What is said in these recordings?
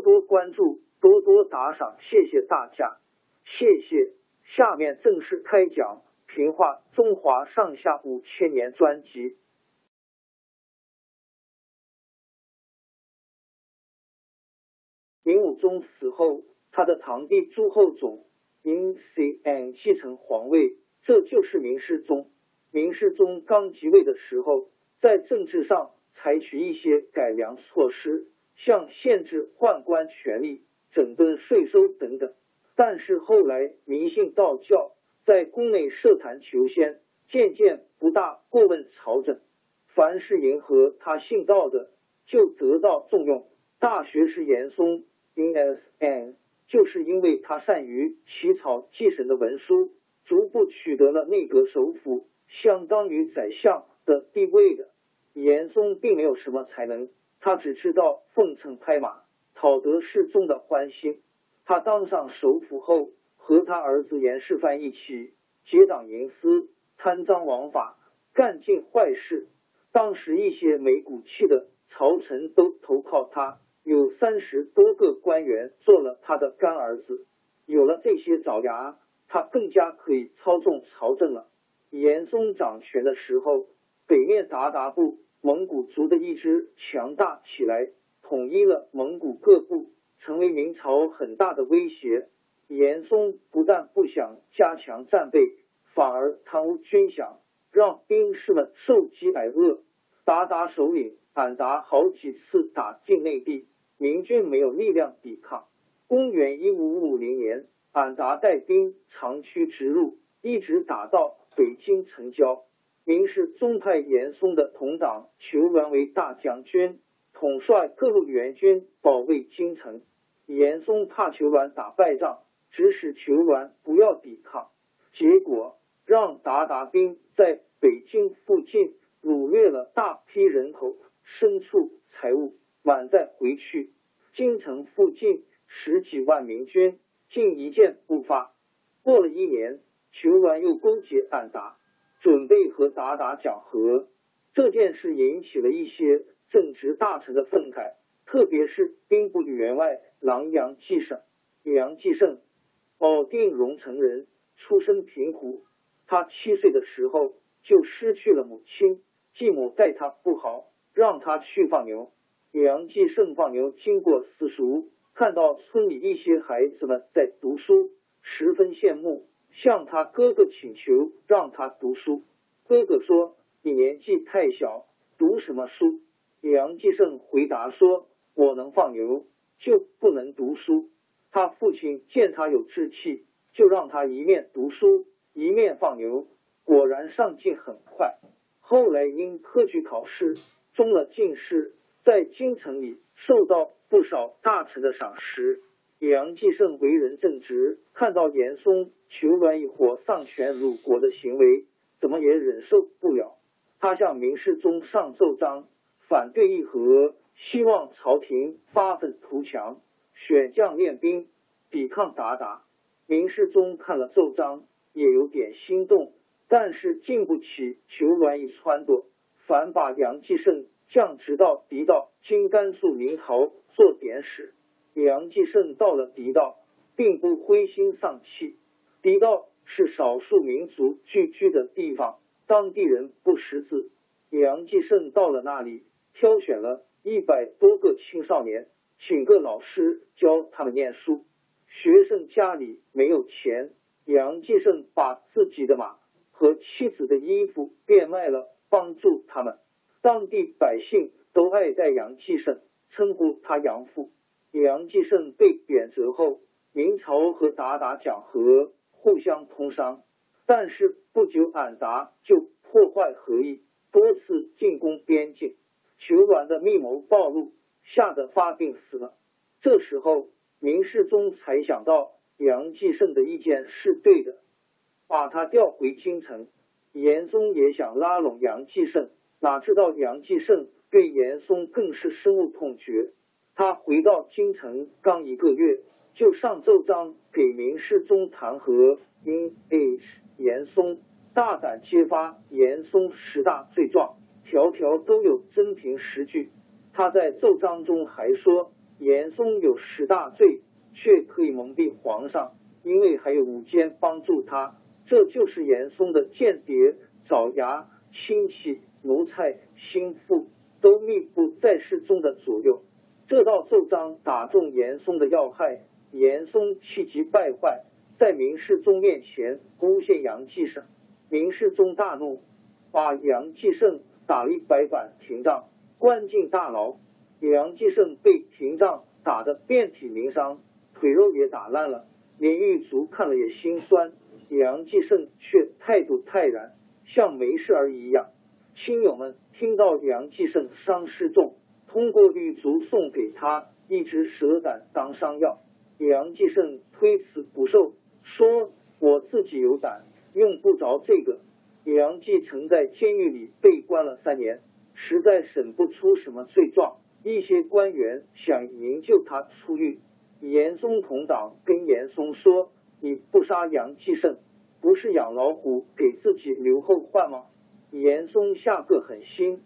多关注，多多打赏，谢谢大家，谢谢。下面正式开讲《评话中华上下五千年》专辑。明武宗死后，他的堂弟朱厚熜因 C N 继承皇位，这就是明世宗。明世宗刚即位的时候，在政治上采取一些改良措施。像限制宦官权力、整顿税收等等，但是后来迷信道教，在宫内设坛求仙，渐渐不大过问朝政。凡是迎合他信道的，就得到重用。大学士严嵩 （in s n） 就是因为他善于起草祭神的文书，逐步取得了内阁首辅，相当于宰相的地位的。严嵩并没有什么才能。他只知道奉承拍马，讨得世宗的欢心。他当上首辅后，和他儿子严世蕃一起结党营私、贪赃枉法、干尽坏事。当时一些没骨气的朝臣都投靠他，有三十多个官员做了他的干儿子。有了这些爪牙，他更加可以操纵朝政了。严嵩掌权的时候，北面鞑靼部。蒙古族的一支强大起来，统一了蒙古各部，成为明朝很大的威胁。严嵩不但不想加强战备，反而贪污军饷，让兵士们受饥挨饿。鞑靼首领俺答好几次打进内地，明军没有力量抵抗。公元一五五零年，俺答带兵长驱直入，一直打到北京城郊。明世宗派严嵩的同党裘鸾为大将军，统帅各路援军保卫京城。严嵩怕裘鸾打败仗，指使裘鸾不要抵抗，结果让鞑靼兵在北京附近掳掠了大批人口、牲畜、财物，满载回去。京城附近十几万明军竟一箭不发。过了一年，裘鸾又勾结俺答。准备和鞑靼讲和这件事引起了一些正直大臣的愤慨，特别是兵部员外郎杨继盛。杨继盛，保定荣城人，出身贫苦。他七岁的时候就失去了母亲，继母待他不好，让他去放牛。杨继盛放牛经过私塾，看到村里一些孩子们在读书，十分羡慕。向他哥哥请求让他读书，哥哥说：“你年纪太小，读什么书？”杨继盛回答说：“我能放牛，就不能读书。”他父亲见他有志气，就让他一面读书，一面放牛。果然上进很快。后来因科举考试中了进士，在京城里受到不少大臣的赏识。杨继盛为人正直，看到严嵩、求鸾一伙丧权辱国的行为，怎么也忍受不了。他向明世宗上奏章，反对议和，希望朝廷发愤图强，选将练兵。抵抗鞑靼。明世宗看了奏章，也有点心动，但是经不起求鸾一撺掇，反把杨继盛降职到敌道（今甘肃临洮）做典史。杨继盛到了狄道，并不灰心丧气。狄道是少数民族聚居的地方，当地人不识字。杨继盛到了那里，挑选了一百多个青少年，请个老师教他们念书。学生家里没有钱，杨继盛把自己的马和妻子的衣服变卖了，帮助他们。当地百姓都爱戴杨继盛，称呼他杨父。杨继盛被贬谪后，明朝和鞑靼讲和，互相通商。但是不久，俺答就破坏和议，多次进攻边境。求鸾的密谋暴露，吓得发病死了。这时候。明世宗才想到杨继盛的意见是对的，把他调回京城。严嵩也想拉拢杨继盛，哪知道杨继盛对严嵩更是深恶痛绝。他回到京城刚一个月，就上奏章给明世宗弹劾。因 H 严嵩大胆揭发严嵩十大罪状，条条都有真凭实据。他在奏章中还说。严嵩有十大罪，却可以蒙蔽皇上，因为还有五监帮助他。这就是严嵩的间谍、爪牙、亲戚、奴才、心腹都密布在世宗的左右。这道奏章打中严嵩的要害，严嵩气急败坏，在明世宗面前诬陷杨继盛。明世宗大怒，把杨继盛打了一百板廷杖，关进大牢。杨继盛被廷杖打得遍体鳞伤，腿肉也打烂了，连狱卒看了也心酸。杨继盛却态度泰然，像没事儿一样。亲友们听到杨继盛伤势重，通过狱卒送给他一只蛇胆当伤药。杨继盛推辞不受，说：“我自己有胆，用不着这个。”杨继曾在监狱里被关了三年，实在审不出什么罪状。一些官员想营救他出狱，严嵩同党跟严嵩说：“你不杀杨继盛，不是养老虎给自己留后患吗？”严嵩下个狠心，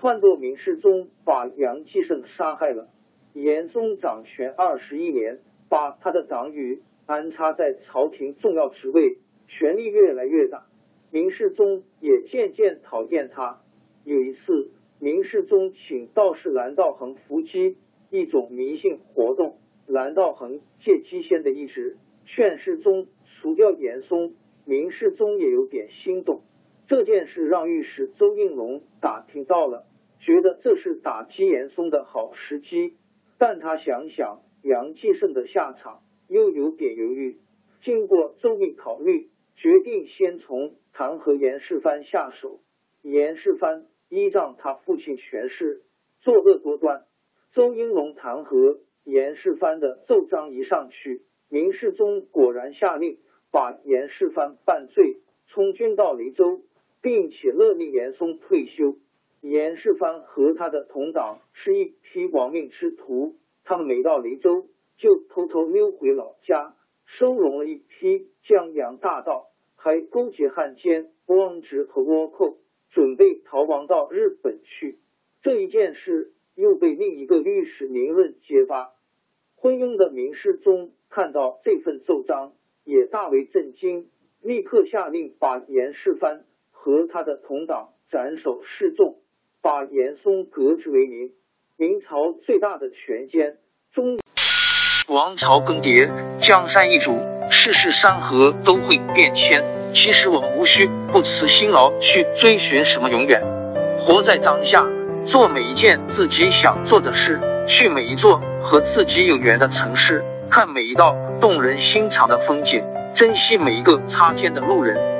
撺掇明世宗把杨继盛杀害了。严嵩掌权二十一年，把他的党羽安插在朝廷重要职位，权力越来越大。明世宗也渐渐讨厌他。有一次。明世宗请道士蓝道恒伏击，一种迷信活动。蓝道恒借机仙的意志劝世宗除掉严嵩。明世宗也有点心动。这件事让御史周应龙打听到了，觉得这是打击严嵩的好时机。但他想想杨继盛的下场，又有点犹豫。经过周密考虑，决定先从弹劾严世蕃下手。严世蕃。依仗他父亲权势，作恶多端。周应龙弹劾严世蕃的奏章一上去，明世宗果然下令把严世蕃办罪，充军到雷州，并且勒令严嵩退休。严世蕃和他的同党是一批亡命之徒，他们没到雷州，就偷偷溜回老家，收容了一批江洋大盗，还勾结汉奸、汪直和倭寇。准备逃亡到日本去，这一件事又被另一个律师宁润揭发。昏庸的明世宗看到这份奏章，也大为震惊，立刻下令把严世蕃和他的同党斩首示众，把严嵩革职为民。明朝最大的权奸，中王朝更迭，江山易主，世事山河都会变迁。其实我们无需不辞辛劳去追寻什么永远，活在当下，做每一件自己想做的事，去每一座和自己有缘的城市，看每一道动人心肠的风景，珍惜每一个擦肩的路人。